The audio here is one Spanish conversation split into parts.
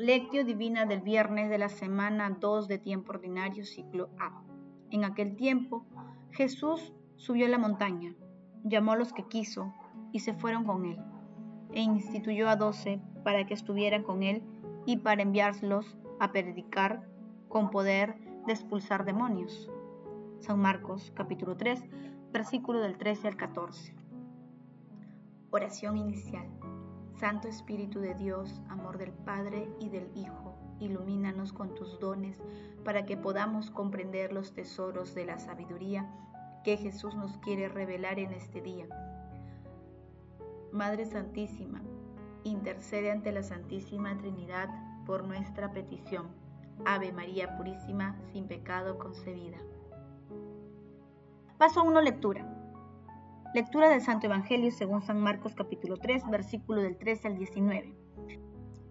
Lectio Divina del viernes de la semana 2 de tiempo ordinario, ciclo A. En aquel tiempo, Jesús subió a la montaña, llamó a los que quiso y se fueron con él, e instituyó a doce para que estuvieran con él y para enviarlos a predicar con poder de expulsar demonios. San Marcos capítulo 3, versículo del 13 al 14. Oración inicial. Santo Espíritu de Dios, amor del Padre y del Hijo, ilumínanos con tus dones para que podamos comprender los tesoros de la sabiduría que Jesús nos quiere revelar en este día. Madre Santísima, intercede ante la Santísima Trinidad por nuestra petición. Ave María Purísima, sin pecado concebida. Paso 1, lectura. Lectura del Santo Evangelio según San Marcos capítulo 3, versículo del 13 al 19.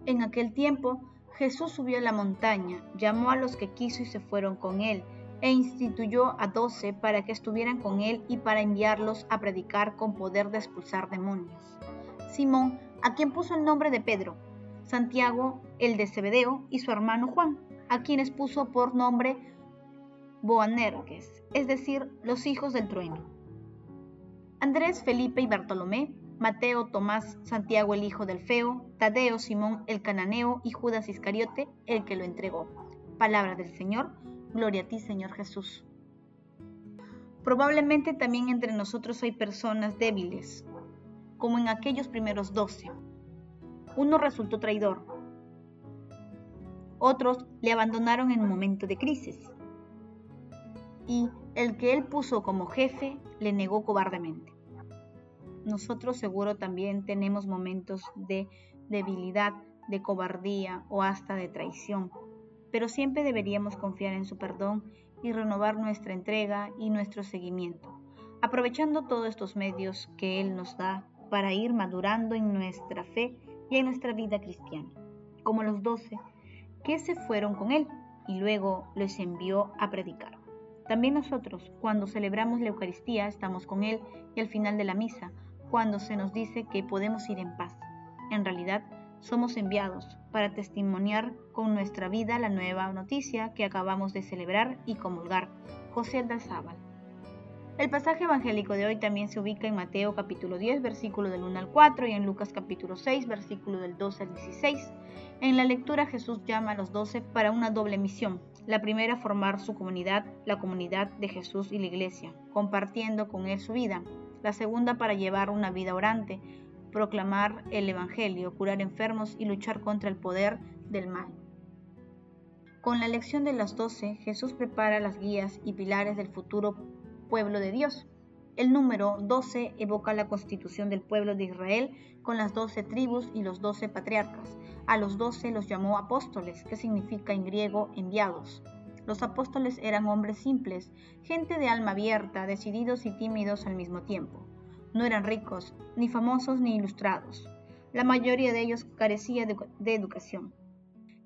En aquel tiempo Jesús subió a la montaña, llamó a los que quiso y se fueron con él, e instituyó a doce para que estuvieran con él y para enviarlos a predicar con poder de expulsar demonios. Simón, a quien puso el nombre de Pedro, Santiago, el de Zebedeo, y su hermano Juan, a quienes puso por nombre Boanerges, es decir, los hijos del trueno. Andrés, Felipe y Bartolomé, Mateo, Tomás, Santiago el hijo del Feo, Tadeo, Simón el cananeo y Judas Iscariote, el que lo entregó. Palabra del Señor, gloria a ti Señor Jesús. Probablemente también entre nosotros hay personas débiles, como en aquellos primeros doce. Uno resultó traidor, otros le abandonaron en momento de crisis y el que él puso como jefe le negó cobardemente. Nosotros seguro también tenemos momentos de debilidad, de cobardía o hasta de traición, pero siempre deberíamos confiar en su perdón y renovar nuestra entrega y nuestro seguimiento, aprovechando todos estos medios que Él nos da para ir madurando en nuestra fe y en nuestra vida cristiana, como los doce que se fueron con Él y luego les envió a predicar. También nosotros, cuando celebramos la Eucaristía, estamos con Él y al final de la misa, cuando se nos dice que podemos ir en paz. En realidad, somos enviados para testimoniar con nuestra vida la nueva noticia que acabamos de celebrar y comulgar. José Aldazábal. El pasaje evangélico de hoy también se ubica en Mateo capítulo 10, versículo del 1 al 4 y en Lucas capítulo 6, versículo del 12 al 16. En la lectura Jesús llama a los doce para una doble misión, la primera, formar su comunidad, la comunidad de Jesús y la iglesia, compartiendo con él su vida. La segunda, para llevar una vida orante, proclamar el Evangelio, curar enfermos y luchar contra el poder del mal. Con la elección de las doce, Jesús prepara las guías y pilares del futuro pueblo de Dios. El número 12 evoca la constitución del pueblo de Israel con las doce tribus y los doce patriarcas. A los doce los llamó apóstoles, que significa en griego enviados. Los apóstoles eran hombres simples, gente de alma abierta, decididos y tímidos al mismo tiempo. No eran ricos, ni famosos ni ilustrados. La mayoría de ellos carecía de educación.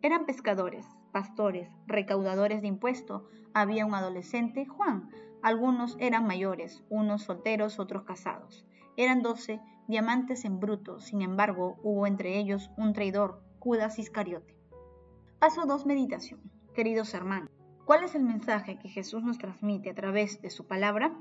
Eran pescadores, pastores, recaudadores de impuestos. Había un adolescente, Juan, algunos eran mayores, unos solteros, otros casados. Eran doce diamantes en bruto, sin embargo, hubo entre ellos un traidor, Judas Iscariote. Paso 2. Meditación. Queridos hermanos, ¿cuál es el mensaje que Jesús nos transmite a través de su palabra?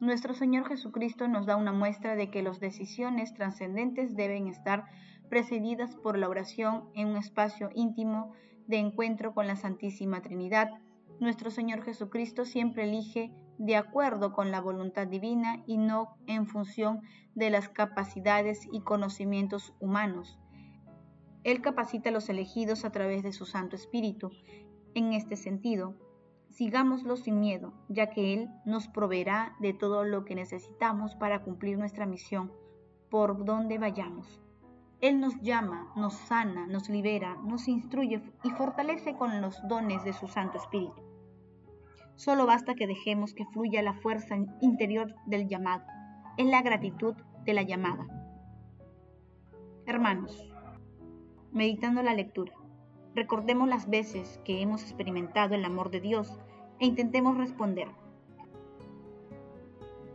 Nuestro Señor Jesucristo nos da una muestra de que las decisiones trascendentes deben estar precedidas por la oración en un espacio íntimo de encuentro con la Santísima Trinidad. Nuestro Señor Jesucristo siempre elige de acuerdo con la voluntad divina y no en función de las capacidades y conocimientos humanos. Él capacita a los elegidos a través de su Santo Espíritu. En este sentido, sigámoslo sin miedo, ya que Él nos proveerá de todo lo que necesitamos para cumplir nuestra misión, por donde vayamos. Él nos llama, nos sana, nos libera, nos instruye y fortalece con los dones de su Santo Espíritu. Solo basta que dejemos que fluya la fuerza interior del llamado. Es la gratitud de la llamada. Hermanos, meditando la lectura, recordemos las veces que hemos experimentado el amor de Dios e intentemos responder.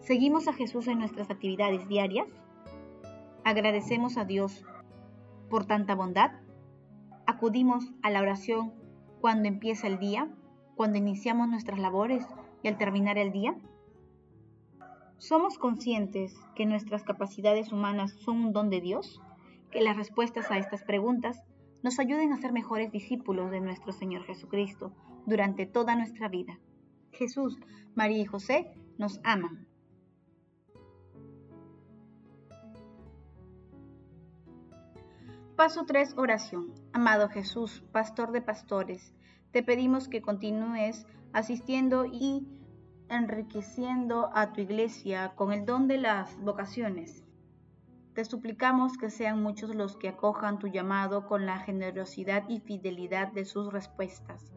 ¿Seguimos a Jesús en nuestras actividades diarias? ¿Agradecemos a Dios por tanta bondad? Acudimos a la oración cuando empieza el día, cuando iniciamos nuestras labores y al terminar el día. ¿Somos conscientes que nuestras capacidades humanas son un don de Dios? Que las respuestas a estas preguntas nos ayuden a ser mejores discípulos de nuestro Señor Jesucristo durante toda nuestra vida. Jesús, María y José nos aman. Paso 3. Oración. Amado Jesús, Pastor de Pastores, te pedimos que continúes asistiendo y enriqueciendo a tu iglesia con el don de las vocaciones. Te suplicamos que sean muchos los que acojan tu llamado con la generosidad y fidelidad de sus respuestas.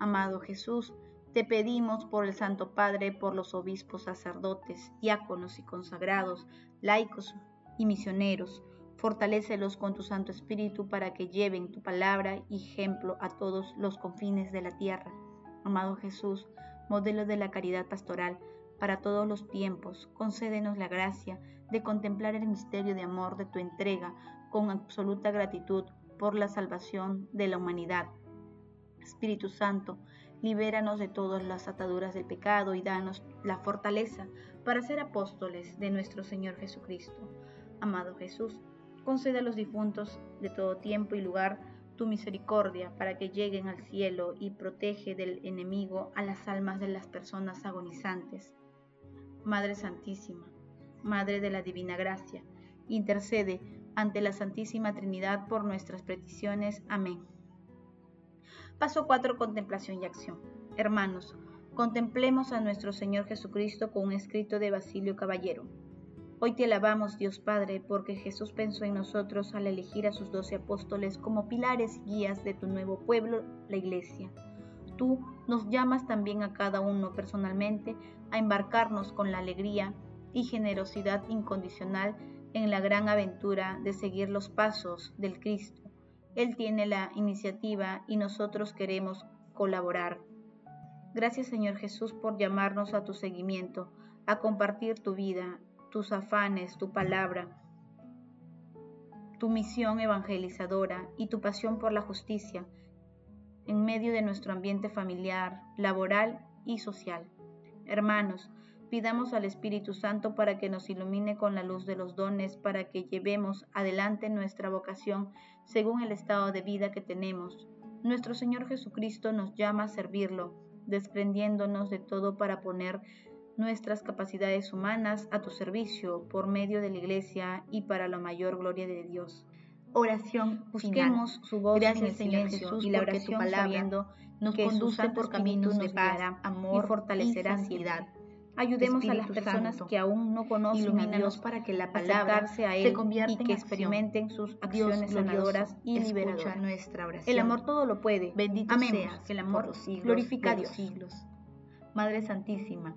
Amado Jesús, te pedimos por el Santo Padre, por los obispos, sacerdotes, diáconos y consagrados, laicos y misioneros, Fortalécelos con tu Santo Espíritu para que lleven tu palabra y ejemplo a todos los confines de la tierra. Amado Jesús, modelo de la caridad pastoral para todos los tiempos, concédenos la gracia de contemplar el misterio de amor de tu entrega con absoluta gratitud por la salvación de la humanidad. Espíritu Santo, libéranos de todas las ataduras del pecado y danos la fortaleza para ser apóstoles de nuestro Señor Jesucristo. Amado Jesús, Concede a los difuntos de todo tiempo y lugar tu misericordia para que lleguen al cielo y protege del enemigo a las almas de las personas agonizantes. Madre Santísima, Madre de la Divina Gracia, intercede ante la Santísima Trinidad por nuestras peticiones. Amén. Paso 4. Contemplación y acción. Hermanos, contemplemos a nuestro Señor Jesucristo con un escrito de Basilio Caballero. Hoy te alabamos, Dios Padre, porque Jesús pensó en nosotros al elegir a sus doce apóstoles como pilares y guías de tu nuevo pueblo, la Iglesia. Tú nos llamas también a cada uno personalmente a embarcarnos con la alegría y generosidad incondicional en la gran aventura de seguir los pasos del Cristo. Él tiene la iniciativa y nosotros queremos colaborar. Gracias Señor Jesús por llamarnos a tu seguimiento, a compartir tu vida, tus afanes, tu palabra, tu misión evangelizadora y tu pasión por la justicia en medio de nuestro ambiente familiar, laboral y social. Hermanos, pidamos al Espíritu Santo para que nos ilumine con la luz de los dones, para que llevemos adelante nuestra vocación según el estado de vida que tenemos. Nuestro Señor Jesucristo nos llama a servirlo, desprendiéndonos de todo para poner nuestras capacidades humanas a tu servicio por medio de la Iglesia y para la mayor gloria de Dios. Oración, busquemos su voz Gracias, en el Señor Jesús, y la oración palabra nos conduce por caminos de paz, amor y fortalecerá ansiedad. Ayudemos a las personas que aún no conocen a Dios para que la palabra a él se convierta y que experimenten sus acciones sanadoras y liberadoras. Nuestra oración. El amor todo lo puede. Bendito sea el amor glorifica a Dios. Siglos. Madre Santísima,